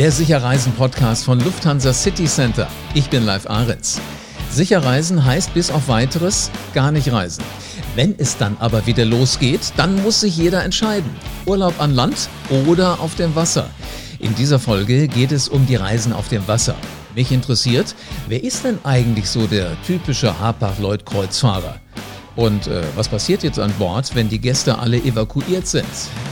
der Sicherreisen-Podcast von Lufthansa City Center. Ich bin Live Ahrens. Sicherreisen heißt bis auf weiteres gar nicht reisen. Wenn es dann aber wieder losgeht, dann muss sich jeder entscheiden. Urlaub an Land oder auf dem Wasser. In dieser Folge geht es um die Reisen auf dem Wasser. Mich interessiert, wer ist denn eigentlich so der typische Hapag-Lloyd-Kreuzfahrer? Und äh, was passiert jetzt an Bord, wenn die Gäste alle evakuiert sind?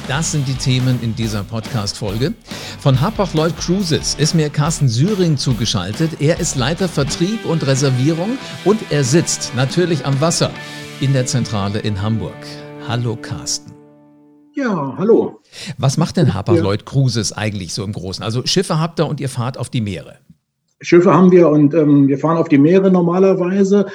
Das sind die Themen in dieser Podcast-Folge. Von Hapag-Lloyd Cruises ist mir Carsten Syring zugeschaltet. Er ist Leiter Vertrieb und Reservierung und er sitzt natürlich am Wasser in der Zentrale in Hamburg. Hallo Carsten. Ja, hallo. Was macht denn Hapag-Lloyd Cruises eigentlich so im Großen? Also Schiffe habt ihr und ihr fahrt auf die Meere. Schiffe haben wir und ähm, wir fahren auf die Meere normalerweise.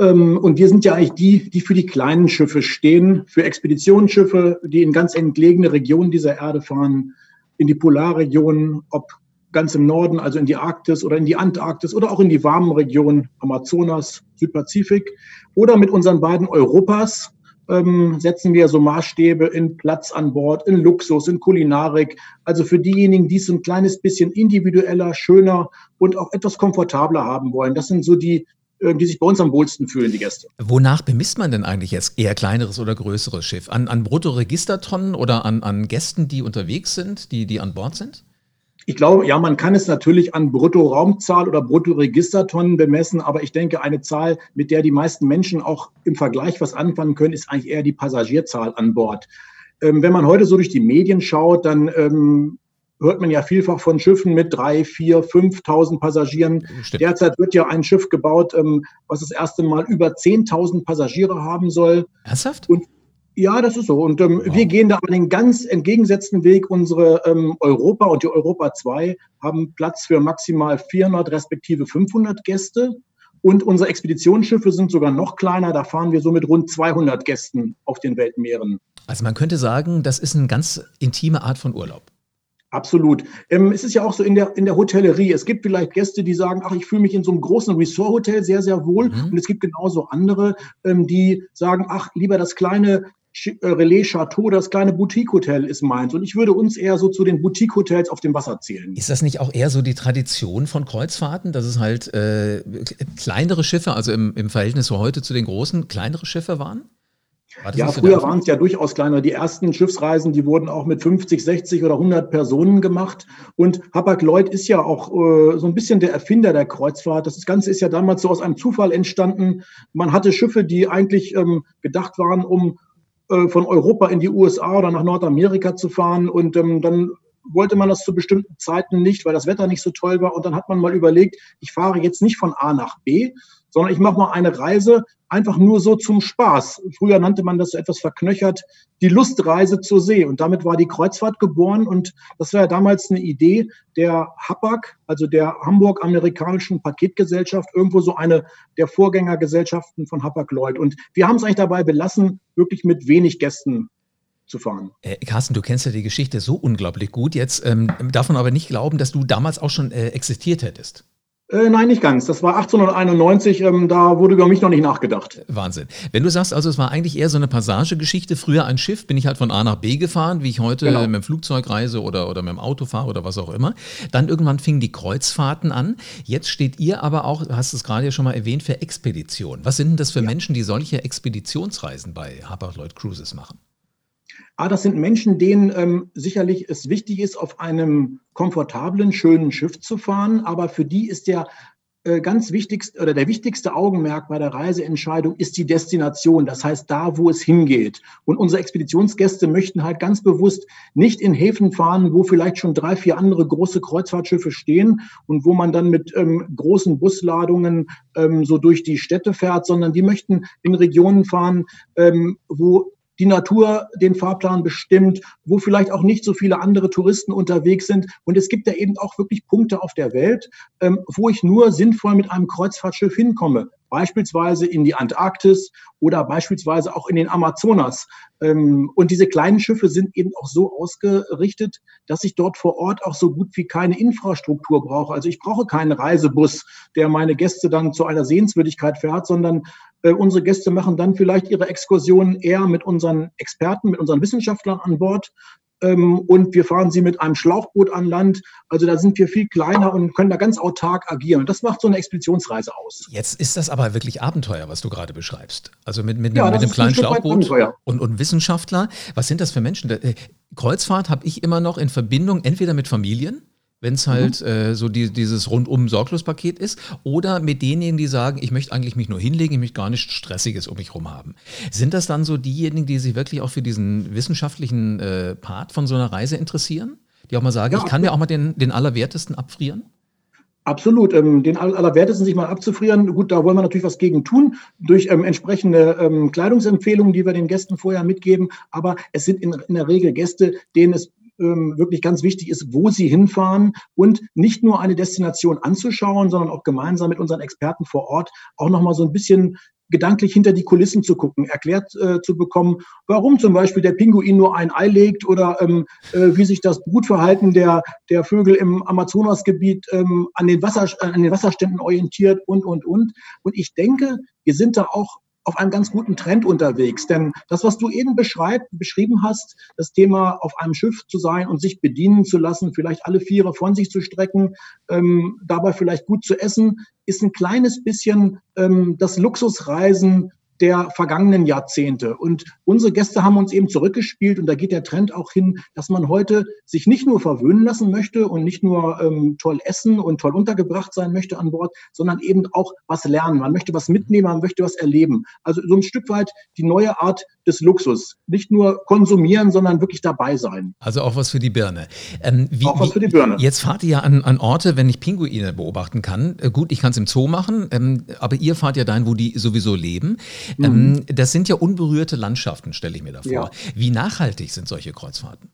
Ähm, und wir sind ja eigentlich die, die für die kleinen Schiffe stehen, für Expeditionsschiffe, die in ganz entlegene Regionen dieser Erde fahren, in die Polarregionen, ob ganz im Norden, also in die Arktis oder in die Antarktis oder auch in die warmen Regionen Amazonas, Südpazifik oder mit unseren beiden Europas, ähm, setzen wir so Maßstäbe in Platz an Bord, in Luxus, in Kulinarik. Also für diejenigen, die es ein kleines bisschen individueller, schöner und auch etwas komfortabler haben wollen. Das sind so die, die sich bei uns am wohlsten fühlen, die Gäste. Wonach bemisst man denn eigentlich jetzt eher kleineres oder größeres Schiff? An, an Bruttoregistertonnen oder an, an Gästen, die unterwegs sind, die, die an Bord sind? Ich glaube, ja, man kann es natürlich an Bruttoraumzahl oder Bruttoregistertonnen bemessen, aber ich denke, eine Zahl, mit der die meisten Menschen auch im Vergleich was anfangen können, ist eigentlich eher die Passagierzahl an Bord. Ähm, wenn man heute so durch die Medien schaut, dann ähm, hört man ja vielfach von Schiffen mit drei, vier, 5.000 Passagieren. Stimmt. Derzeit wird ja ein Schiff gebaut, ähm, was das erste Mal über 10.000 Passagiere haben soll. Ernsthaft? Und ja, das ist so. Und ähm, wow. wir gehen da aber den ganz entgegengesetzten Weg. Unsere ähm, Europa und die Europa 2 haben Platz für maximal 400 respektive 500 Gäste. Und unsere Expeditionsschiffe sind sogar noch kleiner. Da fahren wir so mit rund 200 Gästen auf den Weltmeeren. Also man könnte sagen, das ist eine ganz intime Art von Urlaub. Absolut. Ähm, es ist ja auch so in der, in der Hotellerie. Es gibt vielleicht Gäste, die sagen, ach, ich fühle mich in so einem großen Resort-Hotel sehr, sehr wohl. Mhm. Und es gibt genauso andere, ähm, die sagen, ach, lieber das kleine äh, Relais Chateau, das kleine Boutique-Hotel ist meins. Und ich würde uns eher so zu den Boutique-Hotels auf dem Wasser zählen. Ist das nicht auch eher so die Tradition von Kreuzfahrten, dass es halt äh, kleinere Schiffe, also im, im Verhältnis so heute zu den großen, kleinere Schiffe waren? Ja, früher waren es ja durchaus kleiner. Die ersten Schiffsreisen, die wurden auch mit 50, 60 oder 100 Personen gemacht. Und Hapag-Lloyd ist ja auch äh, so ein bisschen der Erfinder der Kreuzfahrt. Das Ganze ist ja damals so aus einem Zufall entstanden. Man hatte Schiffe, die eigentlich ähm, gedacht waren, um äh, von Europa in die USA oder nach Nordamerika zu fahren. Und ähm, dann wollte man das zu bestimmten Zeiten nicht, weil das Wetter nicht so toll war. Und dann hat man mal überlegt, ich fahre jetzt nicht von A nach B, sondern ich mache mal eine Reise einfach nur so zum Spaß. Früher nannte man das so etwas verknöchert, die Lustreise zur See. Und damit war die Kreuzfahrt geboren. Und das war ja damals eine Idee der Hapag, also der Hamburg-amerikanischen Paketgesellschaft, irgendwo so eine der Vorgängergesellschaften von Hapag-Lloyd. Und wir haben es eigentlich dabei belassen, wirklich mit wenig Gästen zu fahren. Äh, Carsten, du kennst ja die Geschichte so unglaublich gut. Jetzt ähm, darf man aber nicht glauben, dass du damals auch schon äh, existiert hättest. Äh, nein, nicht ganz. Das war 1891, ähm, da wurde über mich noch nicht nachgedacht. Wahnsinn. Wenn du sagst, also es war eigentlich eher so eine Passagegeschichte, früher ein Schiff, bin ich halt von A nach B gefahren, wie ich heute genau. mit dem Flugzeug reise oder, oder mit dem Auto fahre oder was auch immer. Dann irgendwann fingen die Kreuzfahrten an. Jetzt steht ihr aber auch, hast es gerade ja schon mal erwähnt, für Expedition. Was sind denn das für ja. Menschen, die solche Expeditionsreisen bei Harper Lloyd Cruises machen? Ah, das sind Menschen, denen ähm, sicherlich es wichtig ist, auf einem komfortablen, schönen Schiff zu fahren. Aber für die ist der äh, ganz wichtigste oder der wichtigste Augenmerk bei der Reiseentscheidung ist die Destination. Das heißt, da, wo es hingeht. Und unsere Expeditionsgäste möchten halt ganz bewusst nicht in Häfen fahren, wo vielleicht schon drei, vier andere große Kreuzfahrtschiffe stehen und wo man dann mit ähm, großen Busladungen ähm, so durch die Städte fährt, sondern die möchten in Regionen fahren, ähm, wo die Natur den Fahrplan bestimmt, wo vielleicht auch nicht so viele andere Touristen unterwegs sind. Und es gibt ja eben auch wirklich Punkte auf der Welt, ähm, wo ich nur sinnvoll mit einem Kreuzfahrtschiff hinkomme beispielsweise in die Antarktis oder beispielsweise auch in den Amazonas. Ähm, und diese kleinen Schiffe sind eben auch so ausgerichtet, dass ich dort vor Ort auch so gut wie keine Infrastruktur brauche. Also ich brauche keinen Reisebus, der meine Gäste dann zu einer Sehenswürdigkeit fährt, sondern äh, unsere Gäste machen dann vielleicht ihre Exkursionen eher mit unseren Experten, mit unseren Wissenschaftlern an Bord und wir fahren sie mit einem Schlauchboot an Land. Also da sind wir viel kleiner und können da ganz autark agieren. Und das macht so eine Expeditionsreise aus. Jetzt ist das aber wirklich Abenteuer, was du gerade beschreibst. Also mit, mit, ja, mit einem kleinen Schlauchboot und, und Wissenschaftler. Was sind das für Menschen? Äh, Kreuzfahrt habe ich immer noch in Verbindung entweder mit Familien, wenn es halt mhm. äh, so die, dieses rundum Sorglospaket ist, oder mit denjenigen, die sagen, ich möchte eigentlich mich nur hinlegen, ich möchte gar nichts Stressiges um mich herum haben. Sind das dann so diejenigen, die sich wirklich auch für diesen wissenschaftlichen äh, Part von so einer Reise interessieren? Die auch mal sagen, ja, ich kann mir auch mal den, den Allerwertesten abfrieren? Absolut, ähm, den Allerwertesten sich mal abzufrieren. Gut, da wollen wir natürlich was gegen tun, durch ähm, entsprechende ähm, Kleidungsempfehlungen, die wir den Gästen vorher mitgeben. Aber es sind in, in der Regel Gäste, denen es ähm, wirklich ganz wichtig ist, wo sie hinfahren und nicht nur eine Destination anzuschauen, sondern auch gemeinsam mit unseren Experten vor Ort auch nochmal so ein bisschen gedanklich hinter die Kulissen zu gucken, erklärt äh, zu bekommen, warum zum Beispiel der Pinguin nur ein Ei legt oder ähm, äh, wie sich das Brutverhalten der, der Vögel im Amazonasgebiet ähm, an, den Wasser, an den Wasserständen orientiert und, und, und. Und ich denke, wir sind da auch auf einem ganz guten Trend unterwegs. Denn das, was du eben beschrieben hast, das Thema auf einem Schiff zu sein und sich bedienen zu lassen, vielleicht alle Viere von sich zu strecken, ähm, dabei vielleicht gut zu essen, ist ein kleines bisschen ähm, das Luxusreisen der vergangenen Jahrzehnte. Und unsere Gäste haben uns eben zurückgespielt und da geht der Trend auch hin, dass man heute sich nicht nur verwöhnen lassen möchte und nicht nur ähm, toll essen und toll untergebracht sein möchte an Bord, sondern eben auch was lernen. Man möchte was mitnehmen, man möchte was erleben. Also so ein Stück weit die neue Art des Luxus. Nicht nur konsumieren, sondern wirklich dabei sein. Also auch was für die Birne. Ähm, wie, auch was für die Birne. Jetzt fahrt ihr ja an, an Orte, wenn ich Pinguine beobachten kann. Äh, gut, ich kann es im Zoo machen, ähm, aber ihr fahrt ja dahin, wo die sowieso leben. Mhm. Ähm, das sind ja unberührte Landschaften, stelle ich mir da vor. Ja. Wie nachhaltig sind solche Kreuzfahrten?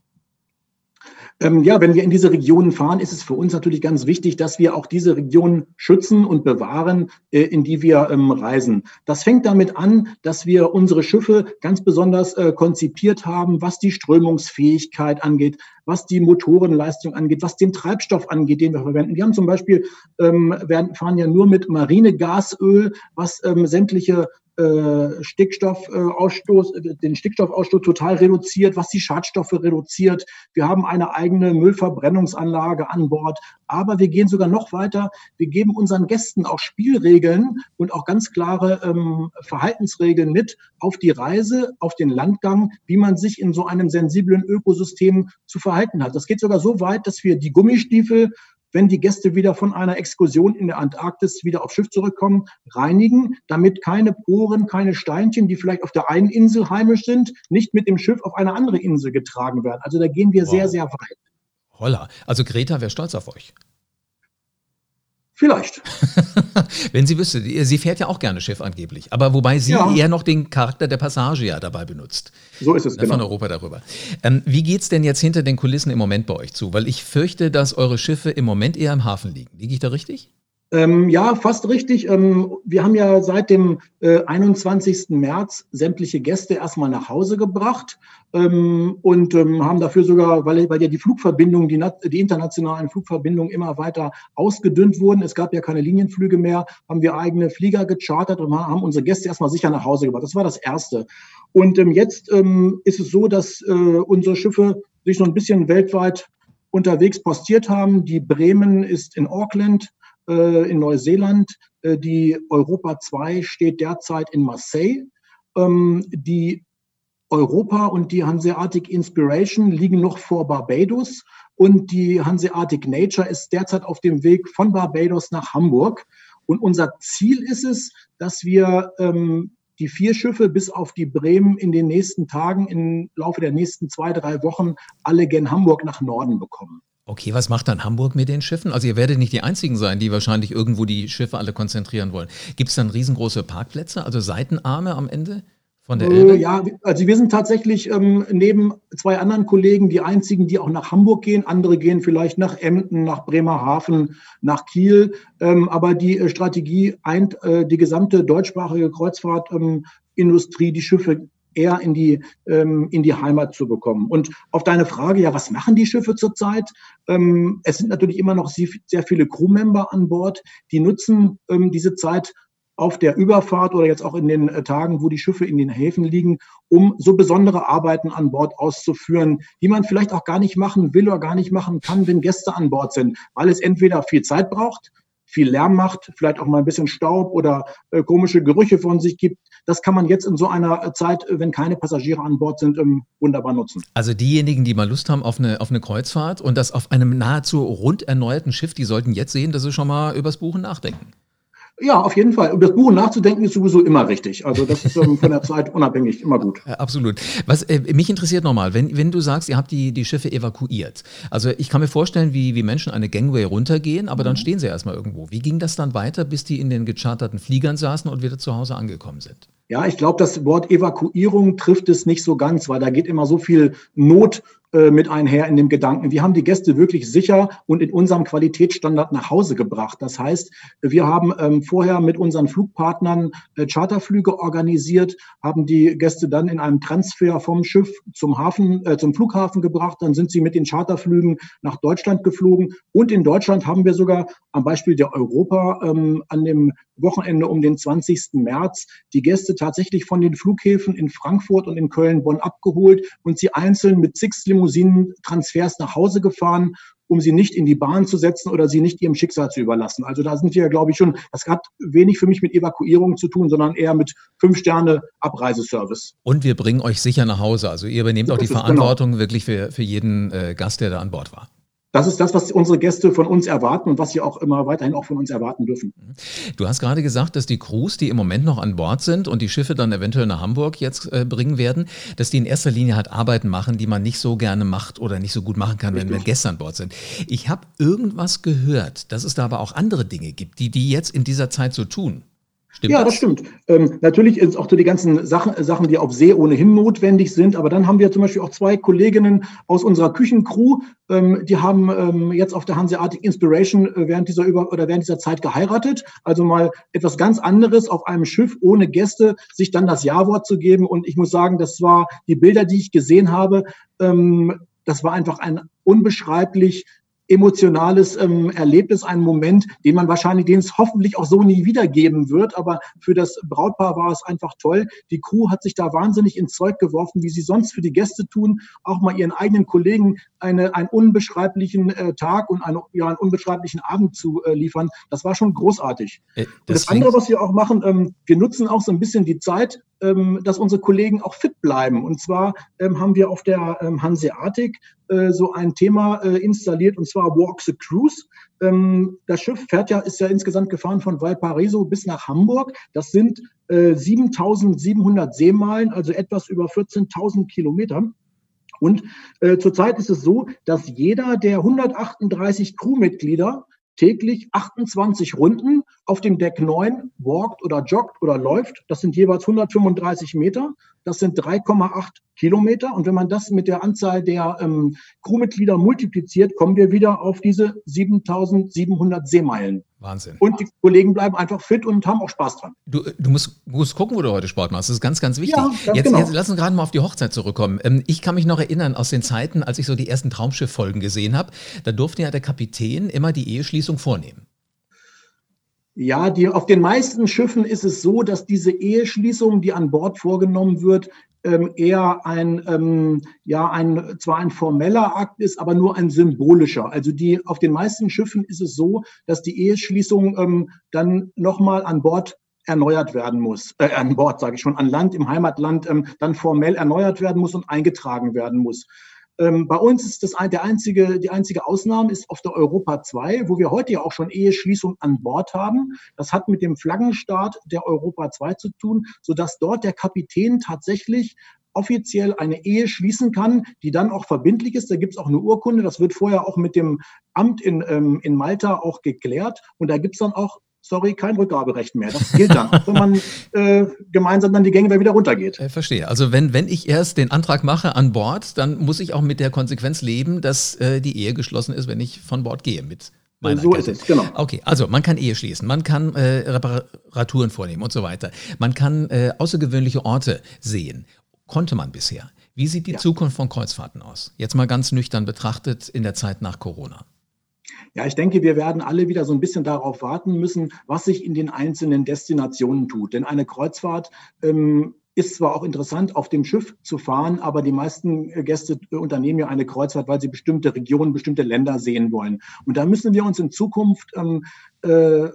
Ähm, ja, wenn wir in diese Regionen fahren, ist es für uns natürlich ganz wichtig, dass wir auch diese Regionen schützen und bewahren, äh, in die wir ähm, reisen. Das fängt damit an, dass wir unsere Schiffe ganz besonders äh, konzipiert haben, was die Strömungsfähigkeit angeht, was die Motorenleistung angeht, was den Treibstoff angeht, den wir verwenden. Wir haben zum Beispiel, ähm, werden, fahren ja nur mit Marinegasöl, was ähm, sämtliche äh, Stickstoffausstoß, äh, den Stickstoffausstoß total reduziert, was die Schadstoffe reduziert. Wir haben eine eigene Müllverbrennungsanlage an Bord. Aber wir gehen sogar noch weiter. Wir geben unseren Gästen auch Spielregeln und auch ganz klare ähm, Verhaltensregeln mit auf die Reise, auf den Landgang, wie man sich in so einem sensiblen Ökosystem zu verhalten hat. Das geht sogar so weit, dass wir die Gummistiefel wenn die Gäste wieder von einer Exkursion in der Antarktis wieder aufs Schiff zurückkommen, reinigen, damit keine Poren, keine Steinchen, die vielleicht auf der einen Insel heimisch sind, nicht mit dem Schiff auf eine andere Insel getragen werden. Also da gehen wir wow. sehr, sehr weit. Holla. Also Greta wäre stolz auf euch. Vielleicht. Wenn sie wüsste, sie fährt ja auch gerne Schiff angeblich, aber wobei sie ja. eher noch den Charakter der Passage ja dabei benutzt. So ist es, genau. Von Europa darüber. Ähm, wie geht es denn jetzt hinter den Kulissen im Moment bei euch zu? Weil ich fürchte, dass eure Schiffe im Moment eher im Hafen liegen. Liege ich da richtig? Ähm, ja, fast richtig. Ähm, wir haben ja seit dem äh, 21. März sämtliche Gäste erstmal nach Hause gebracht ähm, und ähm, haben dafür sogar, weil, weil ja die Flugverbindungen, die, die, internationalen Flugverbindungen immer weiter ausgedünnt wurden, es gab ja keine Linienflüge mehr, haben wir eigene Flieger gechartert und haben unsere Gäste erstmal sicher nach Hause gebracht. Das war das Erste. Und ähm, jetzt ähm, ist es so, dass äh, unsere Schiffe sich so ein bisschen weltweit unterwegs postiert haben. Die Bremen ist in Auckland, in Neuseeland. Äh, die Europa 2 steht derzeit in Marseille. Ähm, die Europa und die Hanseatic Inspiration liegen noch vor Barbados und die Hanseatic Nature ist derzeit auf dem Weg von Barbados nach Hamburg. Und unser Ziel ist es, dass wir ähm, die vier Schiffe bis auf die Bremen in den nächsten Tagen, im Laufe der nächsten zwei, drei Wochen alle gen Hamburg nach Norden bekommen. Okay, was macht dann Hamburg mit den Schiffen? Also ihr werdet nicht die Einzigen sein, die wahrscheinlich irgendwo die Schiffe alle konzentrieren wollen. Gibt es dann riesengroße Parkplätze, also Seitenarme am Ende? Von der Elbe? Äh, ja, also wir sind tatsächlich ähm, neben zwei anderen Kollegen die einzigen, die auch nach Hamburg gehen. Andere gehen vielleicht nach Emden, nach Bremerhaven, nach Kiel. Ähm, aber die äh, Strategie eint äh, die gesamte deutschsprachige Kreuzfahrtindustrie, ähm, die Schiffe eher in die, ähm, in die Heimat zu bekommen. Und auf deine Frage, ja, was machen die Schiffe zurzeit? Ähm, es sind natürlich immer noch sehr viele Crewmember an Bord, die nutzen ähm, diese Zeit auf der Überfahrt oder jetzt auch in den äh, Tagen, wo die Schiffe in den Häfen liegen, um so besondere Arbeiten an Bord auszuführen, die man vielleicht auch gar nicht machen will oder gar nicht machen kann, wenn Gäste an Bord sind, weil es entweder viel Zeit braucht, viel Lärm macht, vielleicht auch mal ein bisschen Staub oder äh, komische Gerüche von sich gibt. Das kann man jetzt in so einer äh, Zeit, äh, wenn keine Passagiere an Bord sind, ähm, wunderbar nutzen. Also diejenigen, die mal Lust haben auf eine, auf eine Kreuzfahrt und das auf einem nahezu rund erneuerten Schiff, die sollten jetzt sehen, dass sie schon mal übers Buchen nachdenken. Ja, auf jeden Fall. Über das Buch nachzudenken ist sowieso immer richtig. Also das ist ähm, von der Zeit unabhängig immer gut. Absolut. Was äh, mich interessiert nochmal, wenn, wenn du sagst, ihr habt die, die Schiffe evakuiert. Also ich kann mir vorstellen, wie, wie Menschen eine Gangway runtergehen, aber mhm. dann stehen sie erstmal irgendwo. Wie ging das dann weiter, bis die in den gecharterten Fliegern saßen und wieder zu Hause angekommen sind? Ja, ich glaube, das Wort Evakuierung trifft es nicht so ganz, weil da geht immer so viel Not äh, mit einher in dem Gedanken. Wir haben die Gäste wirklich sicher und in unserem Qualitätsstandard nach Hause gebracht. Das heißt, wir haben ähm, vorher mit unseren Flugpartnern äh, Charterflüge organisiert, haben die Gäste dann in einem Transfer vom Schiff zum Hafen, äh, zum Flughafen gebracht. Dann sind sie mit den Charterflügen nach Deutschland geflogen. Und in Deutschland haben wir sogar am Beispiel der Europa ähm, an dem Wochenende um den 20. März die Gäste tatsächlich von den Flughäfen in Frankfurt und in Köln-Bonn abgeholt und sie einzeln mit Six Limousinen-Transfers nach Hause gefahren, um sie nicht in die Bahn zu setzen oder sie nicht ihrem Schicksal zu überlassen. Also da sind wir, glaube ich, schon, das hat wenig für mich mit Evakuierung zu tun, sondern eher mit Fünf-Sterne-Abreiseservice. Und wir bringen euch sicher nach Hause. Also ihr übernehmt auch die genau. Verantwortung genau. wirklich für, für jeden äh, Gast, der da an Bord war das ist das, was unsere Gäste von uns erwarten und was sie auch immer weiterhin auch von uns erwarten dürfen. Du hast gerade gesagt, dass die Crews, die im Moment noch an Bord sind und die Schiffe dann eventuell nach Hamburg jetzt äh, bringen werden, dass die in erster Linie halt Arbeiten machen, die man nicht so gerne macht oder nicht so gut machen kann, wenn, wenn Gäste an Bord sind. Ich habe irgendwas gehört, dass es da aber auch andere Dinge gibt, die die jetzt in dieser Zeit so tun. Stimmt ja, das, das stimmt. Ähm, natürlich ist auch so die ganzen Sachen, Sachen, die auf See ohnehin notwendig sind. Aber dann haben wir zum Beispiel auch zwei Kolleginnen aus unserer Küchencrew, ähm, die haben ähm, jetzt auf der Hanseatic Inspiration äh, während dieser über oder während dieser Zeit geheiratet. Also mal etwas ganz anderes auf einem Schiff ohne Gäste, sich dann das Ja-Wort zu geben. Und ich muss sagen, das war die Bilder, die ich gesehen habe. Ähm, das war einfach ein unbeschreiblich emotionales ähm, Erlebnis, ein Moment, den man wahrscheinlich, den es hoffentlich auch so nie wiedergeben wird. Aber für das Brautpaar war es einfach toll. Die Crew hat sich da wahnsinnig ins Zeug geworfen, wie sie sonst für die Gäste tun, auch mal ihren eigenen Kollegen eine, einen unbeschreiblichen äh, Tag und eine, ja, einen unbeschreiblichen Abend zu äh, liefern. Das war schon großartig. Äh, das, das andere, was wir auch machen, ähm, wir nutzen auch so ein bisschen die Zeit, dass unsere Kollegen auch fit bleiben. Und zwar ähm, haben wir auf der ähm, Hanseatic äh, so ein Thema äh, installiert, und zwar Walk the Cruise. Ähm, das Schiff fährt ja, ist ja insgesamt gefahren von Valparaiso bis nach Hamburg. Das sind äh, 7700 Seemeilen, also etwas über 14.000 Kilometer. Und äh, zurzeit ist es so, dass jeder der 138 Crewmitglieder täglich 28 Runden auf dem Deck 9 walkt oder joggt oder läuft. Das sind jeweils 135 Meter. Das sind 3,8 Kilometer. Und wenn man das mit der Anzahl der ähm, Crewmitglieder multipliziert, kommen wir wieder auf diese 7700 Seemeilen. Wahnsinn. Und die Kollegen bleiben einfach fit und haben auch Spaß dran. Du, du musst, musst gucken, wo du heute Sport machst. Das ist ganz, ganz wichtig. Ja, ganz jetzt, genau. jetzt lass uns gerade mal auf die Hochzeit zurückkommen. Ähm, ich kann mich noch erinnern aus den Zeiten, als ich so die ersten Traumschiff-Folgen gesehen habe. Da durfte ja der Kapitän immer die Eheschließung vornehmen. Ja, die, auf den meisten Schiffen ist es so, dass diese Eheschließung, die an Bord vorgenommen wird, ähm, eher ein, ähm, ja, ein, zwar ein formeller Akt ist, aber nur ein symbolischer. Also die, auf den meisten Schiffen ist es so, dass die Eheschließung ähm, dann nochmal an Bord erneuert werden muss, äh, an Bord sage ich schon, an Land, im Heimatland ähm, dann formell erneuert werden muss und eingetragen werden muss. Ähm, bei uns ist das ein, der einzige, die einzige Ausnahme ist auf der Europa 2, wo wir heute ja auch schon Eheschließung an Bord haben. Das hat mit dem Flaggenstart der Europa 2 zu tun, sodass dort der Kapitän tatsächlich offiziell eine Ehe schließen kann, die dann auch verbindlich ist. Da gibt es auch eine Urkunde. Das wird vorher auch mit dem Amt in, ähm, in Malta auch geklärt. Und da gibt es dann auch sorry, kein Rückgaberecht mehr. Das gilt dann, wenn man äh, gemeinsam dann die Gänge wieder runtergeht. Ich verstehe. Also wenn, wenn ich erst den Antrag mache an Bord, dann muss ich auch mit der Konsequenz leben, dass äh, die Ehe geschlossen ist, wenn ich von Bord gehe mit. Meiner so Kette. ist es, genau. Okay, also man kann Ehe schließen, man kann äh, Reparaturen vornehmen und so weiter. Man kann äh, außergewöhnliche Orte sehen. Konnte man bisher. Wie sieht die ja. Zukunft von Kreuzfahrten aus? Jetzt mal ganz nüchtern betrachtet in der Zeit nach Corona. Ja, ich denke, wir werden alle wieder so ein bisschen darauf warten müssen, was sich in den einzelnen Destinationen tut. Denn eine Kreuzfahrt ähm, ist zwar auch interessant, auf dem Schiff zu fahren, aber die meisten Gäste unternehmen ja eine Kreuzfahrt, weil sie bestimmte Regionen, bestimmte Länder sehen wollen. Und da müssen wir uns in Zukunft ähm, äh,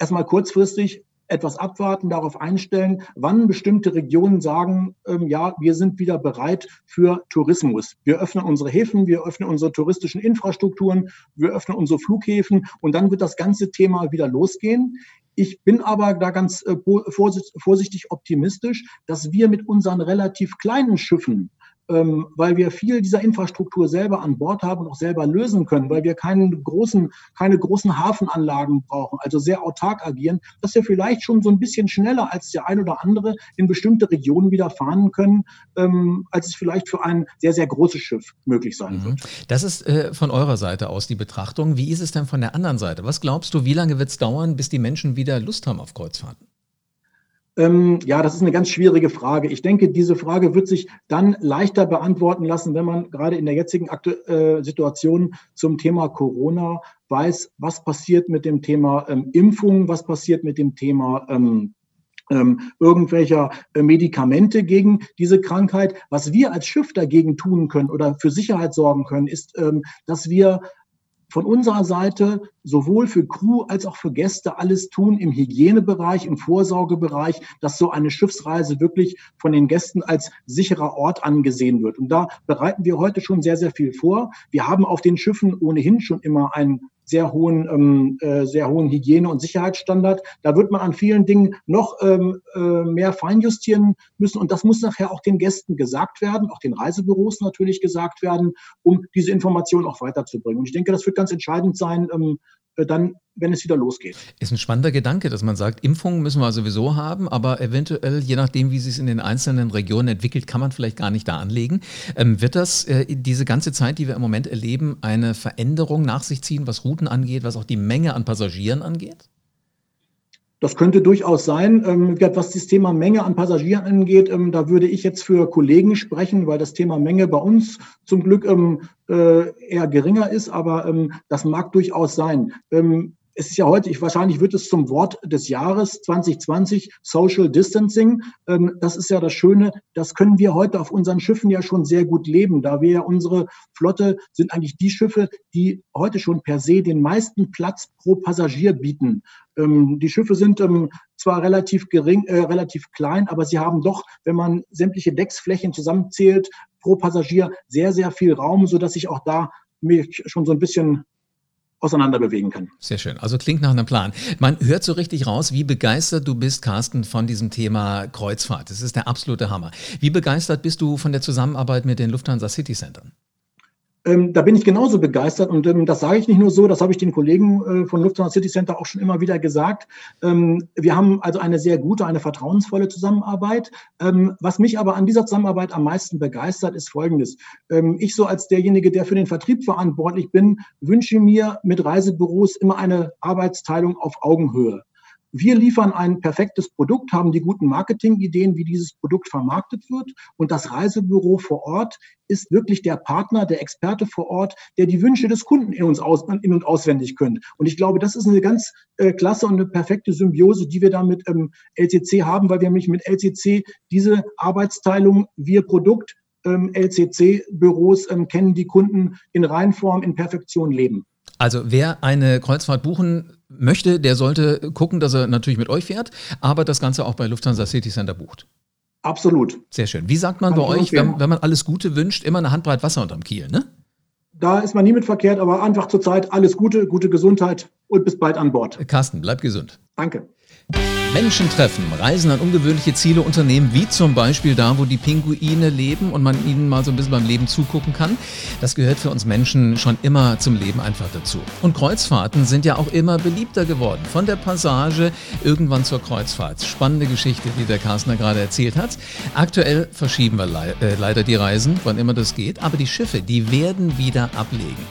erstmal kurzfristig etwas abwarten, darauf einstellen, wann bestimmte Regionen sagen, ähm, ja, wir sind wieder bereit für Tourismus. Wir öffnen unsere Häfen, wir öffnen unsere touristischen Infrastrukturen, wir öffnen unsere Flughäfen und dann wird das ganze Thema wieder losgehen. Ich bin aber da ganz äh, vorsichtig optimistisch, dass wir mit unseren relativ kleinen Schiffen ähm, weil wir viel dieser Infrastruktur selber an Bord haben und auch selber lösen können, weil wir keinen großen, keine großen Hafenanlagen brauchen, also sehr autark agieren, dass wir vielleicht schon so ein bisschen schneller als der ein oder andere in bestimmte Regionen wieder fahren können, ähm, als es vielleicht für ein sehr, sehr großes Schiff möglich sein mhm. wird. Das ist äh, von eurer Seite aus die Betrachtung. Wie ist es denn von der anderen Seite? Was glaubst du, wie lange wird es dauern, bis die Menschen wieder Lust haben auf Kreuzfahrten? Ähm, ja, das ist eine ganz schwierige Frage. Ich denke, diese Frage wird sich dann leichter beantworten lassen, wenn man gerade in der jetzigen Aktu äh, Situation zum Thema Corona weiß, was passiert mit dem Thema ähm, Impfung, was passiert mit dem Thema ähm, ähm, irgendwelcher äh, Medikamente gegen diese Krankheit. Was wir als Schiff dagegen tun können oder für Sicherheit sorgen können, ist, ähm, dass wir von unserer Seite sowohl für Crew als auch für Gäste alles tun im Hygienebereich, im Vorsorgebereich, dass so eine Schiffsreise wirklich von den Gästen als sicherer Ort angesehen wird. Und da bereiten wir heute schon sehr, sehr viel vor. Wir haben auf den Schiffen ohnehin schon immer ein sehr hohen, ähm, äh, sehr hohen Hygiene- und Sicherheitsstandard. Da wird man an vielen Dingen noch ähm, äh, mehr feinjustieren müssen. Und das muss nachher auch den Gästen gesagt werden, auch den Reisebüros natürlich gesagt werden, um diese Information auch weiterzubringen. Und ich denke, das wird ganz entscheidend sein, ähm, äh, dann, wenn es wieder losgeht. Ist ein spannender Gedanke, dass man sagt, Impfungen müssen wir sowieso haben, aber eventuell, je nachdem, wie sich es in den einzelnen Regionen entwickelt, kann man vielleicht gar nicht da anlegen. Ähm, wird das äh, diese ganze Zeit, die wir im Moment erleben, eine Veränderung nach sich ziehen, was Routen angeht, was auch die Menge an Passagieren angeht? Das könnte durchaus sein. Ähm, was das Thema Menge an Passagieren angeht, ähm, da würde ich jetzt für Kollegen sprechen, weil das Thema Menge bei uns zum Glück ähm, äh, eher geringer ist, aber das mag durchaus sein es ist ja heute, ich, wahrscheinlich wird es zum Wort des Jahres 2020 Social Distancing. Ähm, das ist ja das Schöne, das können wir heute auf unseren Schiffen ja schon sehr gut leben, da wir ja unsere Flotte sind eigentlich die Schiffe, die heute schon per se den meisten Platz pro Passagier bieten. Ähm, die Schiffe sind ähm, zwar relativ gering, äh, relativ klein, aber sie haben doch, wenn man sämtliche Decksflächen zusammenzählt, pro Passagier sehr, sehr viel Raum, so dass ich auch da mich schon so ein bisschen auseinander bewegen kann. Sehr schön. Also klingt nach einem Plan. Man hört so richtig raus, wie begeistert du bist, Carsten, von diesem Thema Kreuzfahrt. Das ist der absolute Hammer. Wie begeistert bist du von der Zusammenarbeit mit den Lufthansa City Centern? Ähm, da bin ich genauso begeistert und ähm, das sage ich nicht nur so, das habe ich den Kollegen äh, von Lufthansa City Center auch schon immer wieder gesagt. Ähm, wir haben also eine sehr gute, eine vertrauensvolle Zusammenarbeit. Was mich aber an dieser Zusammenarbeit am meisten begeistert, ist Folgendes. Ich so als derjenige, der für den Vertrieb verantwortlich bin, wünsche mir mit Reisebüros immer eine Arbeitsteilung auf Augenhöhe. Wir liefern ein perfektes Produkt, haben die guten Marketingideen, wie dieses Produkt vermarktet wird. Und das Reisebüro vor Ort ist wirklich der Partner, der Experte vor Ort, der die Wünsche des Kunden in uns aus, in und auswendig kennt. Und ich glaube, das ist eine ganz äh, klasse und eine perfekte Symbiose, die wir da mit ähm, LCC haben, weil wir nämlich mit LCC diese Arbeitsteilung, wir Produkt, ähm, LCC-Büros ähm, kennen, die Kunden in Reinform, in Perfektion leben. Also wer eine Kreuzfahrt buchen möchte, der sollte gucken, dass er natürlich mit euch fährt, aber das Ganze auch bei Lufthansa City Center bucht. Absolut. Sehr schön. Wie sagt man Kann bei euch, wenn, wenn, man alles Gute wünscht, immer eine Handbreit Wasser unterm Kiel, ne? Da ist man nie mit verkehrt, aber einfach zurzeit alles Gute, gute Gesundheit und bis bald an Bord. Carsten, bleib gesund. Danke. Menschen treffen, Reisen an ungewöhnliche Ziele unternehmen, wie zum Beispiel da, wo die Pinguine leben und man ihnen mal so ein bisschen beim Leben zugucken kann. Das gehört für uns Menschen schon immer zum Leben einfach dazu. Und Kreuzfahrten sind ja auch immer beliebter geworden. Von der Passage irgendwann zur Kreuzfahrt. Spannende Geschichte, die der Carstner gerade erzählt hat. Aktuell verschieben wir le äh, leider die Reisen, wann immer das geht, aber die Schiffe, die werden wieder ablegen.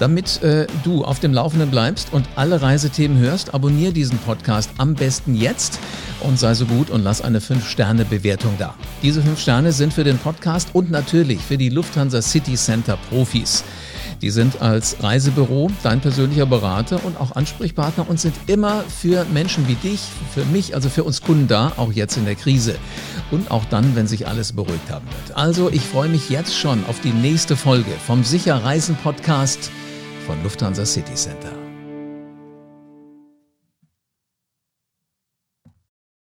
Damit äh, du auf dem Laufenden bleibst und alle Reisethemen hörst, abonniere diesen Podcast am besten jetzt und sei so gut und lass eine 5-Sterne-Bewertung da. Diese 5 Sterne sind für den Podcast und natürlich für die Lufthansa City Center Profis. Die sind als Reisebüro dein persönlicher Berater und auch Ansprechpartner und sind immer für Menschen wie dich, für mich, also für uns Kunden da, auch jetzt in der Krise. Und auch dann, wenn sich alles beruhigt haben wird. Also, ich freue mich jetzt schon auf die nächste Folge vom Sicher Reisen Podcast von Lufthansa City Center.